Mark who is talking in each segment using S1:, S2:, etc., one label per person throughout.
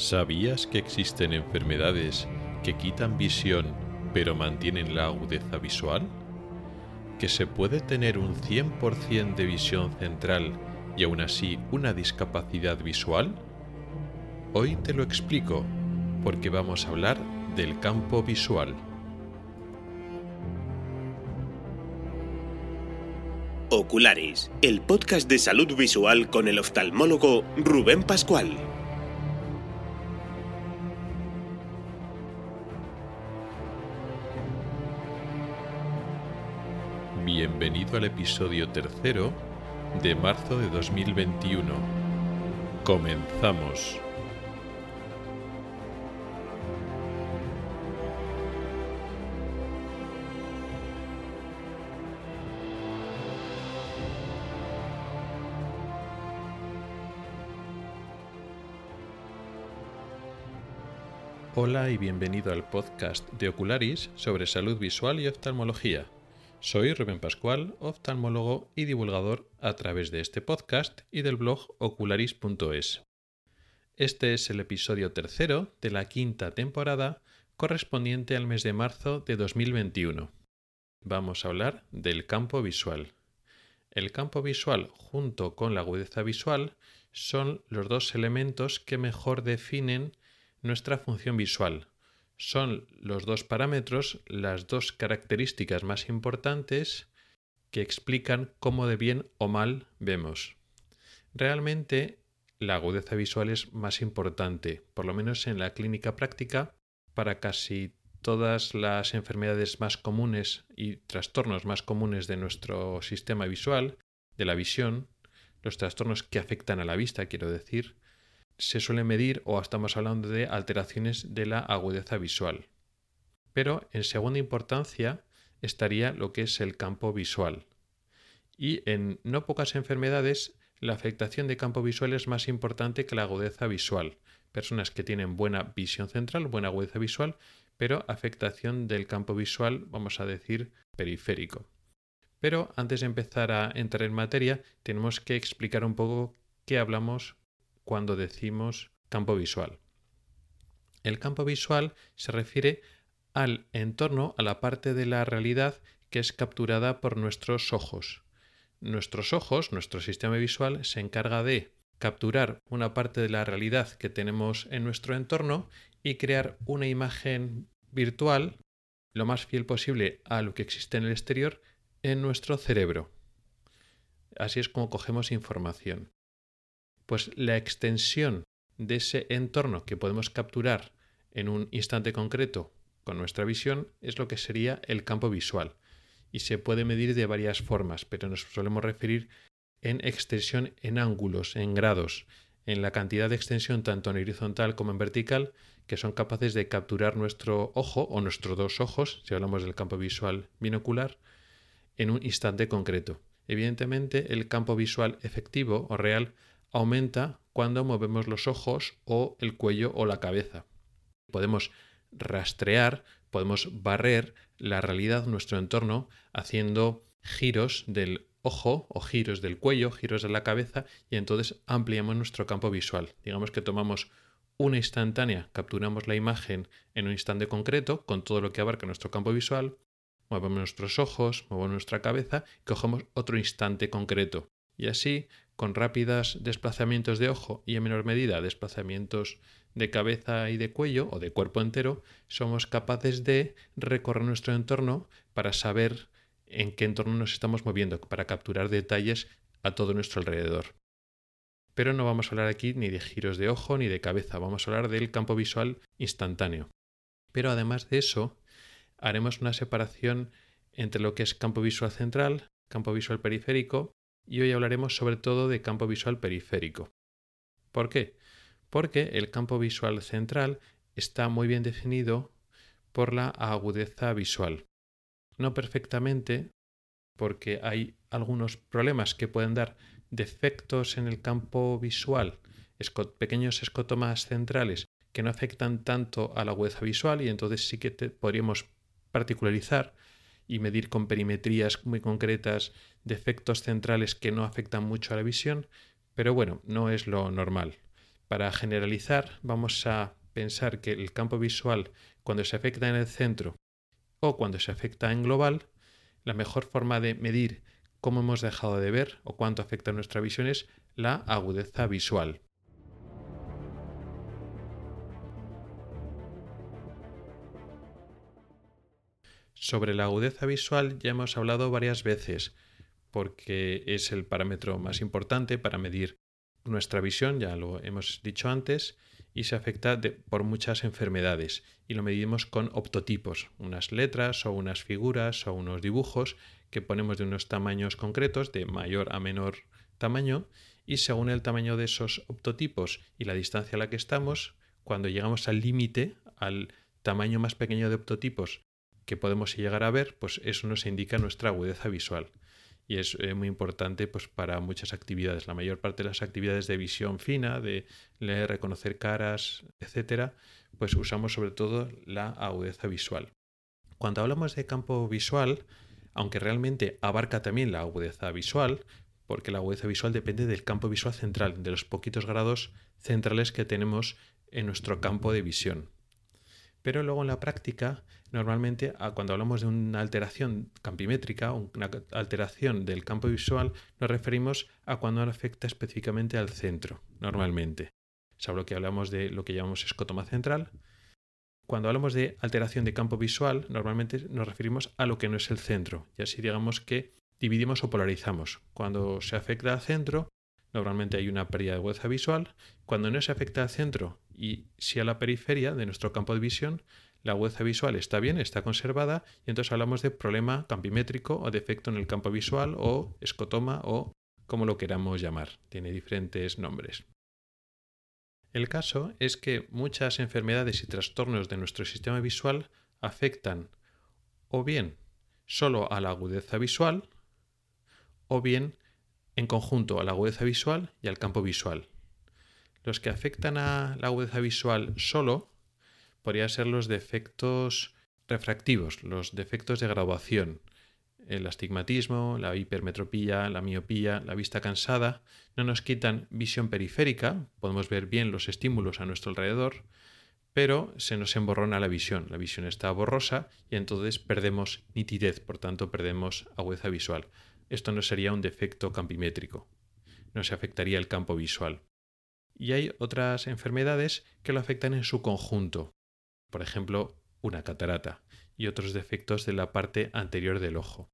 S1: ¿Sabías que existen enfermedades que quitan visión pero mantienen la agudeza visual? ¿Que se puede tener un 100% de visión central y aún así una discapacidad visual? Hoy te lo explico, porque vamos a hablar del campo visual.
S2: Oculares, el podcast de salud visual con el oftalmólogo Rubén Pascual.
S1: Bienvenido al episodio tercero de marzo de 2021. Comenzamos. Hola y bienvenido al podcast de Ocularis sobre salud visual y oftalmología. Soy Rubén Pascual, oftalmólogo y divulgador a través de este podcast y del blog ocularis.es. Este es el episodio tercero de la quinta temporada correspondiente al mes de marzo de 2021. Vamos a hablar del campo visual. El campo visual junto con la agudeza visual son los dos elementos que mejor definen nuestra función visual, son los dos parámetros, las dos características más importantes que explican cómo de bien o mal vemos. Realmente la agudeza visual es más importante, por lo menos en la clínica práctica, para casi todas las enfermedades más comunes y trastornos más comunes de nuestro sistema visual, de la visión, los trastornos que afectan a la vista, quiero decir, se suele medir o estamos hablando de alteraciones de la agudeza visual. Pero en segunda importancia estaría lo que es el campo visual. Y en no pocas enfermedades la afectación de campo visual es más importante que la agudeza visual. Personas que tienen buena visión central, buena agudeza visual, pero afectación del campo visual, vamos a decir, periférico. Pero antes de empezar a entrar en materia, tenemos que explicar un poco qué hablamos cuando decimos campo visual. El campo visual se refiere al entorno, a la parte de la realidad que es capturada por nuestros ojos. Nuestros ojos, nuestro sistema visual, se encarga de capturar una parte de la realidad que tenemos en nuestro entorno y crear una imagen virtual lo más fiel posible a lo que existe en el exterior en nuestro cerebro. Así es como cogemos información pues la extensión de ese entorno que podemos capturar en un instante concreto con nuestra visión es lo que sería el campo visual. Y se puede medir de varias formas, pero nos solemos referir en extensión en ángulos, en grados, en la cantidad de extensión tanto en horizontal como en vertical que son capaces de capturar nuestro ojo o nuestros dos ojos, si hablamos del campo visual binocular, en un instante concreto. Evidentemente, el campo visual efectivo o real aumenta cuando movemos los ojos o el cuello o la cabeza. Podemos rastrear, podemos barrer la realidad, nuestro entorno, haciendo giros del ojo o giros del cuello, giros de la cabeza y entonces ampliamos nuestro campo visual. Digamos que tomamos una instantánea, capturamos la imagen en un instante concreto con todo lo que abarca nuestro campo visual, movemos nuestros ojos, movemos nuestra cabeza y cogemos otro instante concreto. Y así con rápidas desplazamientos de ojo y en menor medida desplazamientos de cabeza y de cuello o de cuerpo entero, somos capaces de recorrer nuestro entorno para saber en qué entorno nos estamos moviendo, para capturar detalles a todo nuestro alrededor. Pero no vamos a hablar aquí ni de giros de ojo ni de cabeza, vamos a hablar del campo visual instantáneo. Pero además de eso, haremos una separación entre lo que es campo visual central, campo visual periférico y hoy hablaremos sobre todo de campo visual periférico. ¿Por qué? Porque el campo visual central está muy bien definido por la agudeza visual. No perfectamente, porque hay algunos problemas que pueden dar defectos en el campo visual, pequeños escotomas centrales que no afectan tanto a la agudeza visual y entonces sí que podríamos particularizar y medir con perimetrías muy concretas defectos centrales que no afectan mucho a la visión, pero bueno, no es lo normal. Para generalizar, vamos a pensar que el campo visual, cuando se afecta en el centro o cuando se afecta en global, la mejor forma de medir cómo hemos dejado de ver o cuánto afecta nuestra visión es la agudeza visual. Sobre la agudeza visual ya hemos hablado varias veces, porque es el parámetro más importante para medir nuestra visión, ya lo hemos dicho antes, y se afecta por muchas enfermedades. Y lo medimos con optotipos, unas letras o unas figuras o unos dibujos que ponemos de unos tamaños concretos, de mayor a menor tamaño, y según el tamaño de esos optotipos y la distancia a la que estamos, cuando llegamos al límite, al tamaño más pequeño de optotipos que podemos llegar a ver, pues eso nos indica nuestra agudeza visual. Y es eh, muy importante pues, para muchas actividades. La mayor parte de las actividades de visión fina, de leer, reconocer caras, etcétera, pues usamos sobre todo la agudeza visual. Cuando hablamos de campo visual, aunque realmente abarca también la agudeza visual, porque la agudeza visual depende del campo visual central, de los poquitos grados centrales que tenemos en nuestro campo de visión. Pero luego en la práctica, normalmente cuando hablamos de una alteración campimétrica, una alteración del campo visual, nos referimos a cuando afecta específicamente al centro, normalmente. Sablo que hablamos de lo que llamamos escotoma central. Cuando hablamos de alteración de campo visual, normalmente nos referimos a lo que no es el centro, y así digamos que dividimos o polarizamos. Cuando se afecta al centro, normalmente hay una pérdida de agudeza visual. Cuando no se afecta al centro y si a la periferia de nuestro campo de visión, la agudeza visual está bien, está conservada, y entonces hablamos de problema campimétrico o defecto en el campo visual o escotoma o como lo queramos llamar. Tiene diferentes nombres. El caso es que muchas enfermedades y trastornos de nuestro sistema visual afectan o bien solo a la agudeza visual o bien en conjunto a la agudeza visual y al campo visual. Los que afectan a la agudeza visual solo podrían ser los defectos refractivos, los defectos de graduación, el astigmatismo, la hipermetropía, la miopía, la vista cansada, no nos quitan visión periférica, podemos ver bien los estímulos a nuestro alrededor, pero se nos emborrona la visión, la visión está borrosa y entonces perdemos nitidez, por tanto perdemos agudeza visual. Esto no sería un defecto campimétrico, no se afectaría el campo visual. Y hay otras enfermedades que lo afectan en su conjunto, por ejemplo, una catarata y otros defectos de la parte anterior del ojo.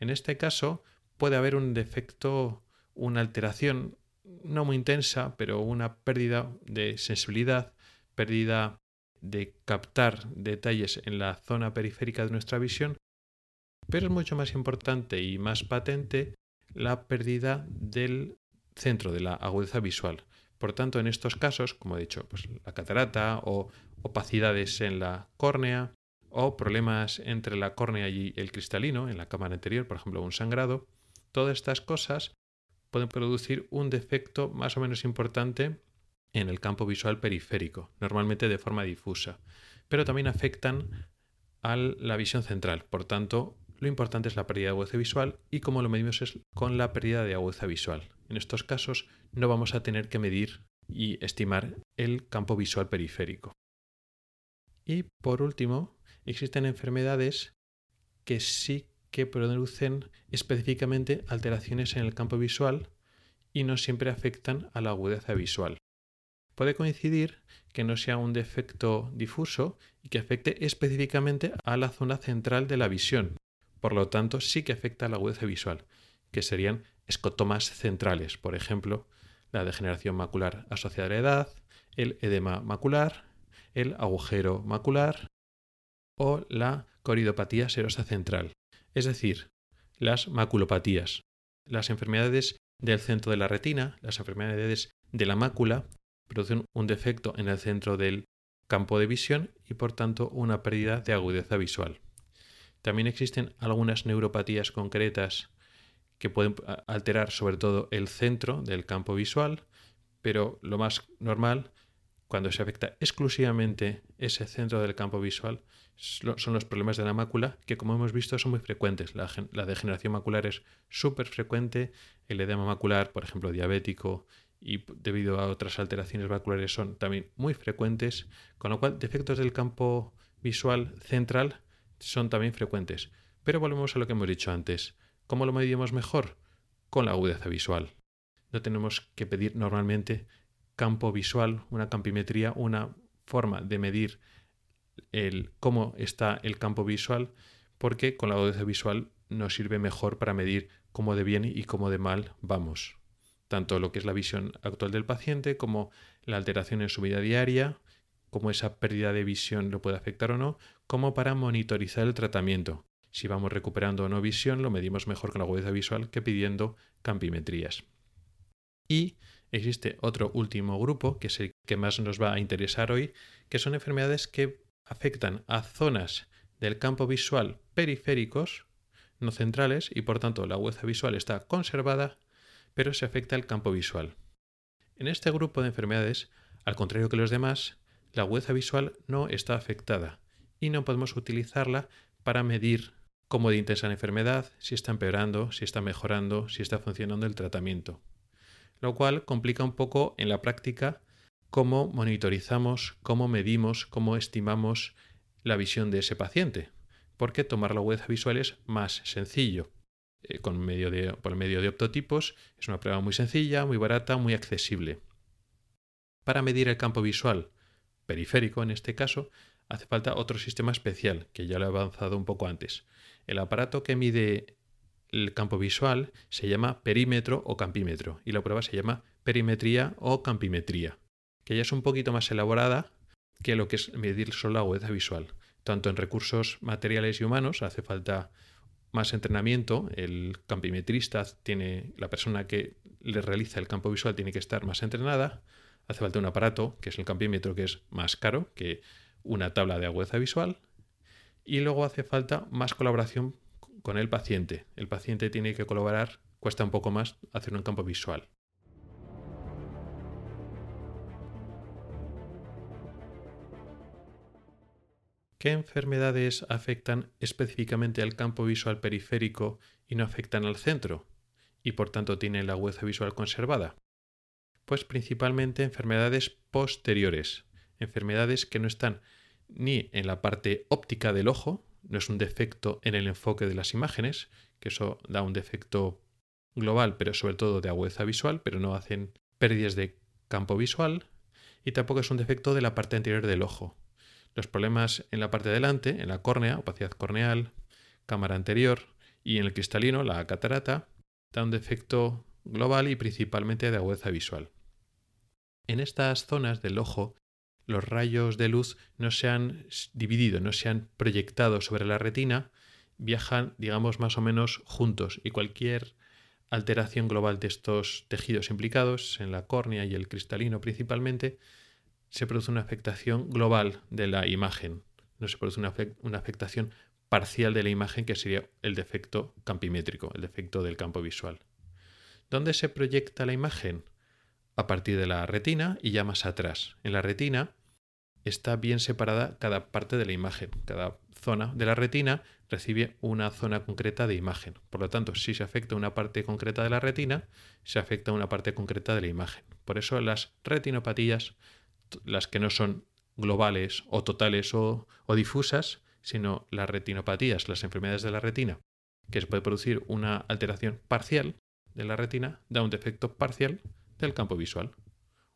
S1: En este caso puede haber un defecto, una alteración no muy intensa, pero una pérdida de sensibilidad, pérdida de captar detalles en la zona periférica de nuestra visión, pero es mucho más importante y más patente la pérdida del centro de la agudeza visual. Por tanto, en estos casos, como he dicho, pues la catarata o opacidades en la córnea o problemas entre la córnea y el cristalino en la cámara anterior, por ejemplo, un sangrado, todas estas cosas pueden producir un defecto más o menos importante en el campo visual periférico, normalmente de forma difusa, pero también afectan a la visión central. Por tanto, lo importante es la pérdida de agudeza visual y como lo medimos es con la pérdida de agudeza visual. En estos casos no vamos a tener que medir y estimar el campo visual periférico. Y por último, existen enfermedades que sí que producen específicamente alteraciones en el campo visual y no siempre afectan a la agudeza visual. Puede coincidir que no sea un defecto difuso y que afecte específicamente a la zona central de la visión, por lo tanto, sí que afecta a la agudeza visual, que serían escotomas centrales, por ejemplo, la degeneración macular asociada a la edad, el edema macular, el agujero macular o la coridopatía serosa central, es decir, las maculopatías, las enfermedades del centro de la retina, las enfermedades de la mácula, producen un defecto en el centro del campo de visión y por tanto una pérdida de agudeza visual. También existen algunas neuropatías concretas que pueden alterar sobre todo el centro del campo visual, pero lo más normal, cuando se afecta exclusivamente ese centro del campo visual, son los problemas de la mácula, que como hemos visto son muy frecuentes. La, degeneración macular es súper frecuente, el edema macular, por ejemplo, diabético y debido a otras alteraciones vasculares son también muy frecuentes, con lo cual defectos del campo visual central son también frecuentes. Pero volvemos a lo que hemos dicho antes. ¿Cómo lo medimos mejor? Con la agudeza visual. No tenemos que pedir normalmente campo visual, una campimetría, una forma de medir el, cómo está el campo visual, porque con la agudeza visual nos sirve mejor para medir cómo de bien y cómo de mal vamos. Tanto lo que es la visión actual del paciente como la alteración en su vida diaria, cómo esa pérdida de visión lo puede afectar o no, como para monitorizar el tratamiento. Si vamos recuperando o no visión, lo medimos mejor con la agudeza visual que pidiendo campimetrías. Y existe otro último grupo, que es el que más nos va a interesar hoy, que son enfermedades que afectan a zonas del campo visual periféricos, no centrales, y por tanto la agudeza visual está conservada, pero se afecta el campo visual. En este grupo de enfermedades, al contrario que los demás, la agudeza visual no está afectada y no podemos utilizarla para medir cómo de intensa la enfermedad, si está empeorando, si está mejorando, si está funcionando el tratamiento. Lo cual complica un poco en la práctica cómo monitorizamos, cómo medimos, cómo estimamos la visión de ese paciente, porque tomar la agudeza visual es más sencillo. Eh, con medio de, por medio de optotipos es una prueba muy sencilla, muy barata, muy accesible. Para medir el campo visual periférico, en este caso, hace falta otro sistema especial, que ya lo he avanzado un poco antes. El aparato que mide el campo visual se llama perímetro o campímetro y la prueba se llama perimetría o campimetría, que ya es un poquito más elaborada que lo que es medir solo la agudeza visual. Tanto en recursos materiales y humanos hace falta más entrenamiento, el campimetrista tiene, la persona que le realiza el campo visual tiene que estar más entrenada, hace falta un aparato, que es el campímetro, que es más caro que una tabla de agudeza visual, y luego hace falta más colaboración con el paciente. El paciente tiene que colaborar, cuesta un poco más hacer un campo visual. ¿Qué enfermedades afectan específicamente al campo visual periférico y no afectan al centro? Y por tanto tienen la agudeza visual conservada. Pues principalmente enfermedades posteriores, enfermedades que no están ni en la parte óptica del ojo, no es un defecto en el enfoque de las imágenes, que eso da un defecto global, pero sobre todo de agudeza visual, pero no hacen pérdidas de campo visual, y tampoco es un defecto de la parte anterior del ojo. Los problemas en la parte de delante, en la córnea, opacidad corneal, cámara anterior y en el cristalino, la catarata, da un defecto global y principalmente de agudeza visual. En estas zonas del ojo los rayos de luz no se han dividido, no se han proyectado sobre la retina, viajan, digamos, más o menos juntos y cualquier alteración global de estos tejidos implicados, en la córnea y el cristalino principalmente, se produce una afectación global de la imagen. No se produce una, una afectación parcial de la imagen que sería el defecto campimétrico, el defecto del campo visual. ¿Dónde se proyecta la imagen? a partir de la retina y ya más atrás. En la retina está bien separada cada parte de la imagen. Cada zona de la retina recibe una zona concreta de imagen. Por lo tanto, si se afecta una parte concreta de la retina, se afecta una parte concreta de la imagen. Por eso las retinopatías, las que no son globales o totales o, o difusas, sino las retinopatías, las enfermedades de la retina, que se puede producir una alteración parcial de la retina, da un defecto parcial del campo visual,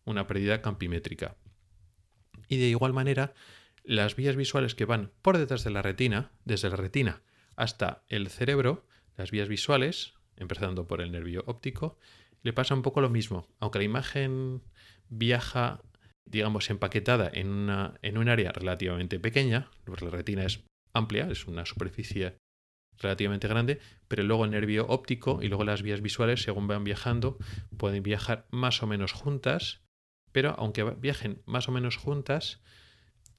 S1: una pérdida campimétrica. Y de igual manera, las vías visuales que van por detrás de la retina, desde la retina hasta el cerebro, las vías visuales, empezando por el nervio óptico, le pasa un poco lo mismo. Aunque la imagen viaja, digamos, empaquetada en, una, en un área relativamente pequeña, la retina es amplia, es una superficie relativamente grande, pero luego el nervio óptico y luego las vías visuales, según van viajando, pueden viajar más o menos juntas, pero aunque viajen más o menos juntas,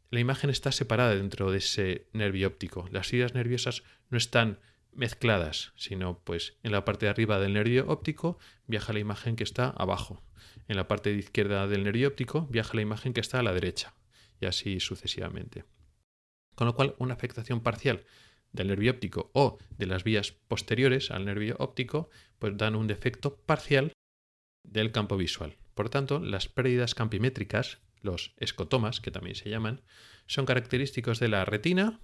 S1: la imagen está separada dentro de ese nervio óptico. Las fibras nerviosas no están mezcladas, sino pues en la parte de arriba del nervio óptico viaja la imagen que está abajo. En la parte de izquierda del nervio óptico viaja la imagen que está a la derecha, y así sucesivamente. Con lo cual, una afectación parcial del nervio óptico o de las vías posteriores al nervio óptico, pues dan un defecto parcial del campo visual. Por tanto, las pérdidas campimétricas, los escotomas, que también se llaman, son característicos de la retina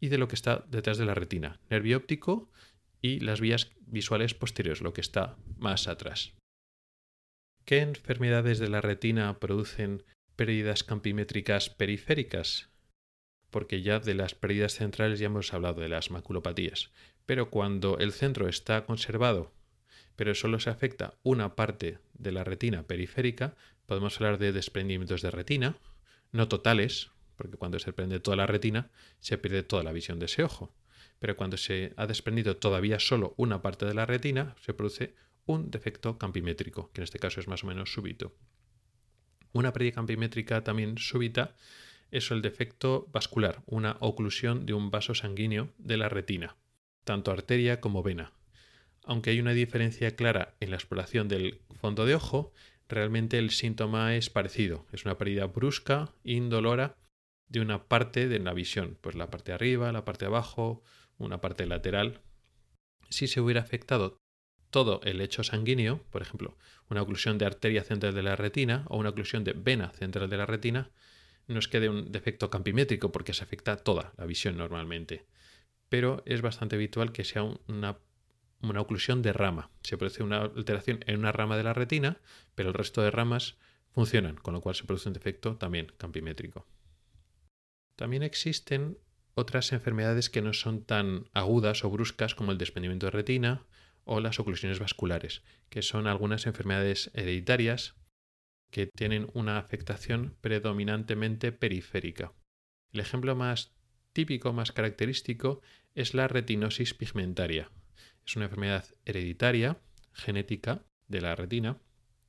S1: y de lo que está detrás de la retina, nervio óptico y las vías visuales posteriores, lo que está más atrás. ¿Qué enfermedades de la retina producen pérdidas campimétricas periféricas? Porque ya de las pérdidas centrales ya hemos hablado de las maculopatías. Pero cuando el centro está conservado, pero solo se afecta una parte de la retina periférica, podemos hablar de desprendimientos de retina, no totales, porque cuando se prende toda la retina se pierde toda la visión de ese ojo. Pero cuando se ha desprendido todavía solo una parte de la retina, se produce un defecto campimétrico, que en este caso es más o menos súbito. Una pérdida campimétrica también súbita es el defecto vascular, una oclusión de un vaso sanguíneo de la retina, tanto arteria como vena. Aunque hay una diferencia clara en la exploración del fondo de ojo, realmente el síntoma es parecido. Es una pérdida brusca, indolora, de una parte de la visión, pues la parte de arriba, la parte de abajo, una parte lateral. Si se hubiera afectado todo el lecho sanguíneo, por ejemplo, una oclusión de arteria central de la retina o una oclusión de vena central de la retina, no es que dé un defecto campimétrico porque se afecta toda la visión normalmente. Pero es bastante habitual que sea una, una oclusión de rama. Se produce una alteración en una rama de la retina, pero el resto de ramas funcionan, con lo cual se produce un defecto también campimétrico. También existen otras enfermedades que no son tan agudas o bruscas como el desprendimiento de retina o las oclusiones vasculares, que son algunas enfermedades hereditarias que tienen una afectación predominantemente periférica. El ejemplo más típico, más característico, es la retinosis pigmentaria. Es una enfermedad hereditaria, genética, de la retina,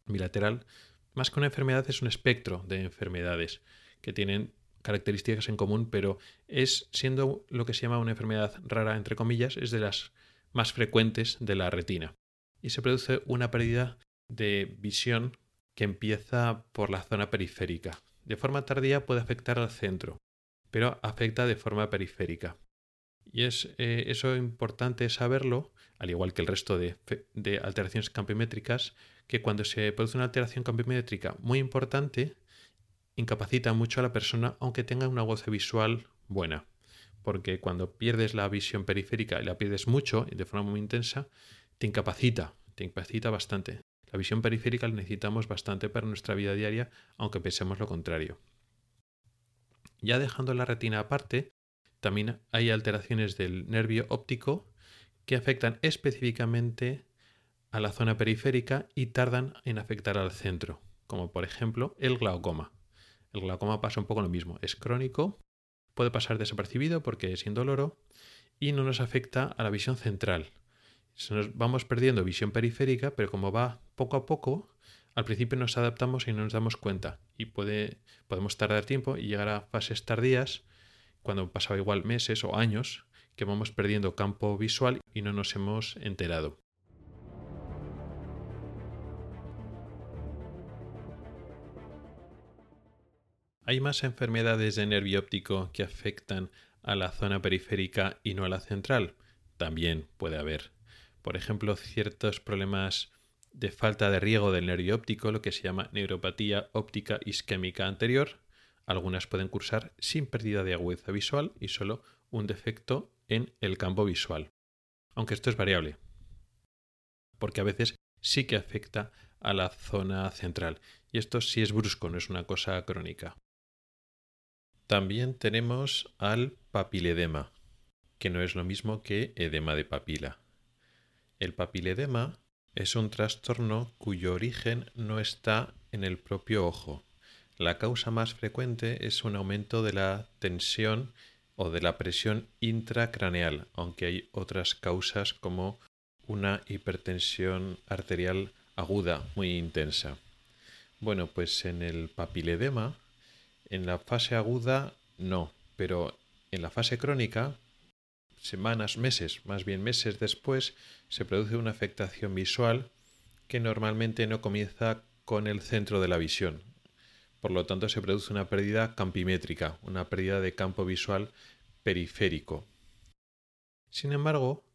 S1: bilateral. Más que una enfermedad es un espectro de enfermedades que tienen características en común, pero es siendo lo que se llama una enfermedad rara, entre comillas, es de las más frecuentes de la retina. Y se produce una pérdida de visión que empieza por la zona periférica. De forma tardía puede afectar al centro, pero afecta de forma periférica. Y es eh, eso importante saberlo, al igual que el resto de, alteraciones campimétricas, que cuando se produce una alteración campimétrica muy importante, incapacita mucho a la persona aunque tenga una goce visual buena porque cuando pierdes la visión periférica y la pierdes mucho y de forma muy intensa, te incapacita, te incapacita bastante. La visión periférica la necesitamos bastante para nuestra vida diaria, aunque pensemos lo contrario. Ya dejando la retina aparte, también hay alteraciones del nervio óptico que afectan específicamente a la zona periférica y tardan en afectar al centro, como por ejemplo el glaucoma. El glaucoma pasa un poco lo mismo, es crónico puede pasar desapercibido porque es indoloro y no nos afecta a la visión central. Nos vamos perdiendo visión periférica, pero como va poco a poco, al principio nos adaptamos y no nos damos cuenta. Y puede, podemos tardar tiempo y llegar a fases tardías, cuando pasaba igual meses o años, que vamos perdiendo campo visual y no nos hemos enterado. ¿Hay más enfermedades de nervio óptico que afectan a la zona periférica y no a la central? También puede haber. Por ejemplo, ciertos problemas de falta de riego del nervio óptico, lo que se llama neuropatía óptica isquémica anterior. Algunas pueden cursar sin pérdida de agudeza visual y solo un defecto en el campo visual. Aunque esto es variable, porque a veces sí que afecta a la zona central. Y esto sí es brusco, no es una cosa crónica. También tenemos al papiledema, que no es lo mismo que edema de papila. El papiledema es un trastorno cuyo origen no está en el propio ojo. La causa más frecuente es un aumento de la tensión o de la presión intracraneal, aunque hay otras causas como una hipertensión arterial aguda muy intensa. Bueno, pues en el papiledema en la fase aguda no, pero en la fase crónica, semanas, meses, más bien meses después, se produce una afectación visual que normalmente no comienza con el centro de la visión. Por lo tanto, se produce una pérdida campimétrica, una pérdida de campo visual periférico. Sin embargo,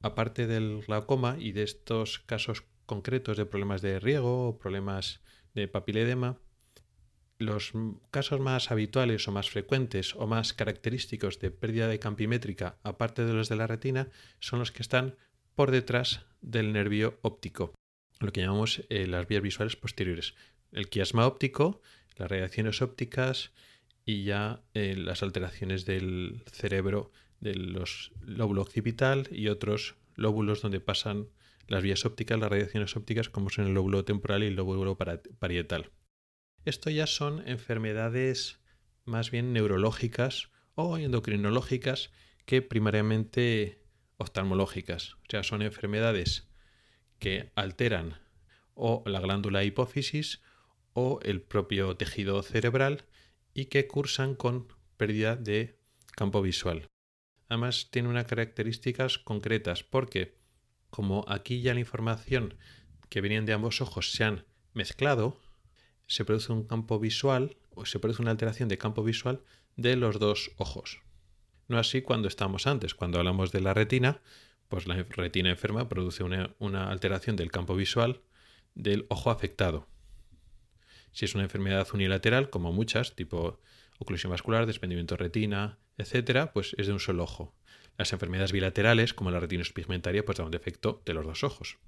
S1: aparte del glaucoma y de estos casos concretos de problemas de riego o problemas de papiledema, los casos más habituales o más frecuentes o más característicos de pérdida de campimétrica, aparte de los de la retina, son los que están por detrás del nervio óptico, lo que llamamos eh, las vías visuales posteriores. El quiasma óptico, las radiaciones ópticas y ya eh, las alteraciones del cerebro de los lóbulo occipital y otros lóbulos donde pasan las vías ópticas, las radiaciones ópticas, como son el lóbulo temporal y el lóbulo parietal. Esto ya son enfermedades más bien neurológicas o endocrinológicas que primariamente oftalmológicas. O sea, son enfermedades que alteran o la glándula hipófisis o el propio tejido cerebral y que cursan con pérdida de campo visual. Además, tiene unas características concretas porque, como aquí ya la información que venían de ambos ojos se han mezclado, se produce un campo visual o se produce una alteración de campo visual de los dos ojos. No así cuando estamos antes, cuando hablamos de la retina, pues la retina enferma produce una, una alteración del campo visual del ojo afectado. Si es una enfermedad unilateral, como muchas, tipo oclusión vascular, desprendimiento de retina, etcétera, pues es de un solo ojo. Las enfermedades bilaterales, como la retinosis pigmentaria, pues da un defecto de los dos ojos.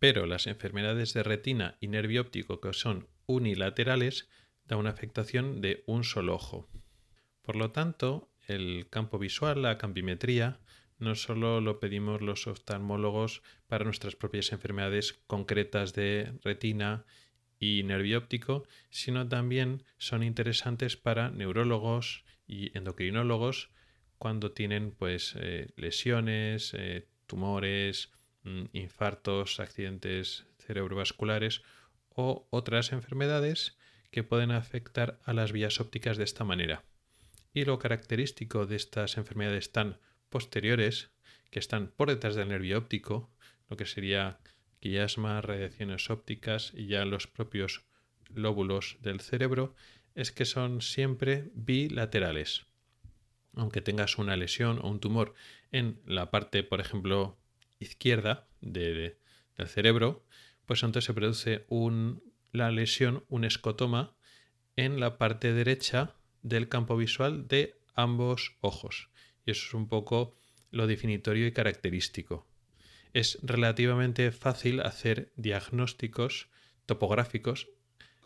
S1: Pero las enfermedades de retina y nervio óptico que son unilaterales da una afectación de un solo ojo. Por lo tanto, el campo visual, la campimetría, no solo lo pedimos los oftalmólogos para nuestras propias enfermedades concretas de retina y nervio óptico, sino también son interesantes para neurólogos y endocrinólogos cuando tienen pues eh, lesiones, eh, tumores, mm, infartos, accidentes cerebrovasculares o otras enfermedades que pueden afectar a las vías ópticas de esta manera. Y lo característico de estas enfermedades tan posteriores, que están por detrás del nervio óptico, lo que sería quiasma, radiaciones ópticas y ya los propios lóbulos del cerebro, es que son siempre bilaterales. Aunque tengas una lesión o un tumor en la parte, por ejemplo, izquierda del cerebro, pues entonces se produce un, la lesión, un escotoma, en la parte derecha del campo visual de ambos ojos. Y eso es un poco lo definitorio y característico. Es relativamente fácil hacer diagnósticos topográficos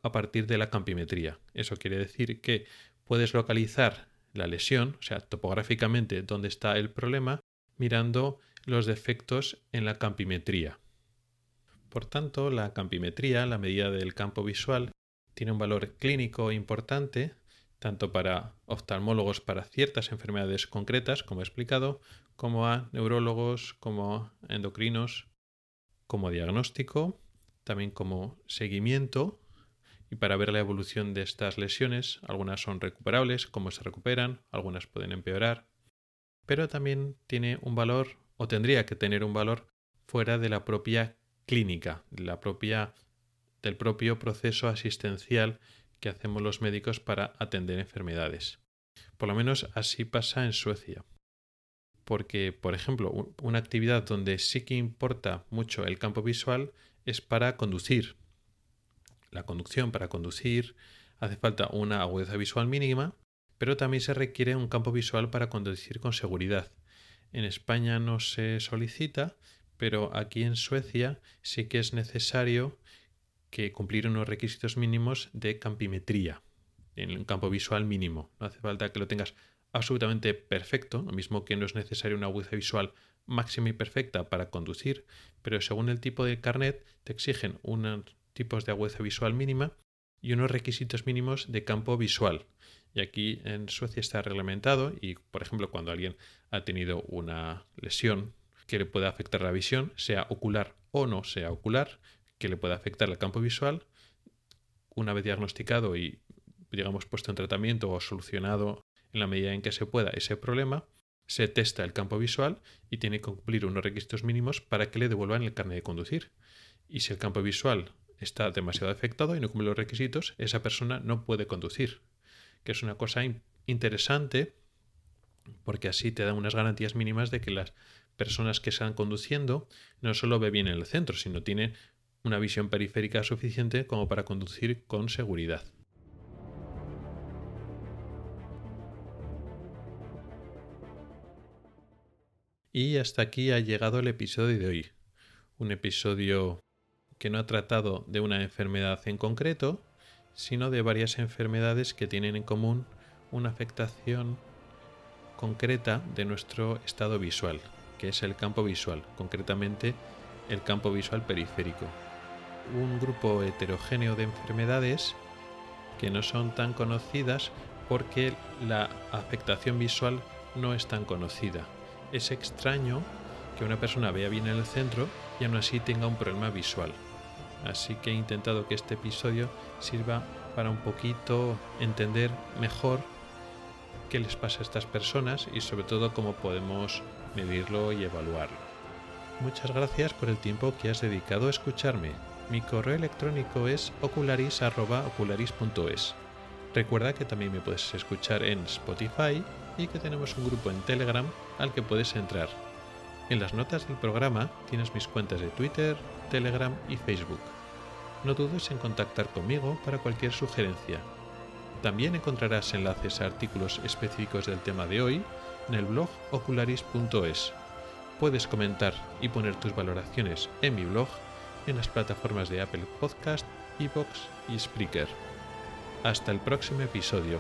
S1: a partir de la campimetría. Eso quiere decir que puedes localizar la lesión, o sea, topográficamente dónde está el problema, mirando los defectos en la campimetría. Por tanto, la campimetría, la medida del campo visual, tiene un valor clínico importante tanto para oftalmólogos para ciertas enfermedades concretas, como he explicado, como a neurólogos, como endocrinos, como diagnóstico, también como seguimiento y para ver la evolución de estas lesiones. Algunas son recuperables, cómo se recuperan, algunas pueden empeorar, pero también tiene un valor o tendría que tener un valor fuera de la propia clínica, la propia, del propio proceso asistencial que hacemos los médicos para atender enfermedades. Por lo menos así pasa en Suecia. Porque, por ejemplo, una actividad donde sí que importa mucho el campo visual es para conducir. La conducción para conducir hace falta una agudeza visual mínima, pero también se requiere un campo visual para conducir con seguridad. En España no se solicita, pero aquí en Suecia sí que es necesario que cumplir unos requisitos mínimos de campimetría en un campo visual mínimo. No hace falta que lo tengas absolutamente perfecto, lo mismo que no es necesario una agudeza visual máxima y perfecta para conducir, pero según el tipo de carnet te exigen unos tipos de agudeza visual mínima y unos requisitos mínimos de campo visual. Y aquí en Suecia está reglamentado y, por ejemplo, cuando alguien ha tenido una lesión que le pueda afectar la visión, sea ocular o no sea ocular, que le pueda afectar el campo visual, una vez diagnosticado y, digamos, puesto en tratamiento o solucionado en la medida en que se pueda ese problema, se testa el campo visual y tiene que cumplir unos requisitos mínimos para que le devuelvan el carnet de conducir. Y si el campo visual está demasiado afectado y no cumple los requisitos, esa persona no puede conducir. Que es una cosa interesante porque así te da unas garantías mínimas de que las personas que están conduciendo no solo ve bien en el centro, sino tiene una visión periférica suficiente como para conducir con seguridad. Y hasta aquí ha llegado el episodio de hoy. Un episodio que no ha tratado de una enfermedad en concreto, sino de varias enfermedades que tienen en común una afectación concreta de nuestro estado visual, que es el campo visual, concretamente el campo visual periférico. Un grupo heterogéneo de enfermedades que no son tan conocidas porque la afectación visual no es tan conocida. Es extraño que una persona vea bien en el centro y aún así tenga un problema visual. Así que he intentado que este episodio sirva para un poquito entender mejor qué les pasa a estas personas y sobre todo cómo podemos medirlo y evaluarlo. Muchas gracias por el tiempo que has dedicado a escucharme. Mi correo electrónico es ocularis.ocularis.es. Recuerda que también me puedes escuchar en Spotify y que tenemos un grupo en Telegram al que puedes entrar. En las notas del programa tienes mis cuentas de Twitter, Telegram y Facebook. No dudes en contactar conmigo para cualquier sugerencia. También encontrarás enlaces a artículos específicos del tema de hoy en el blog ocularis.es. Puedes comentar y poner tus valoraciones en mi blog en las plataformas de Apple Podcast, Evox y Spreaker. Hasta el próximo episodio.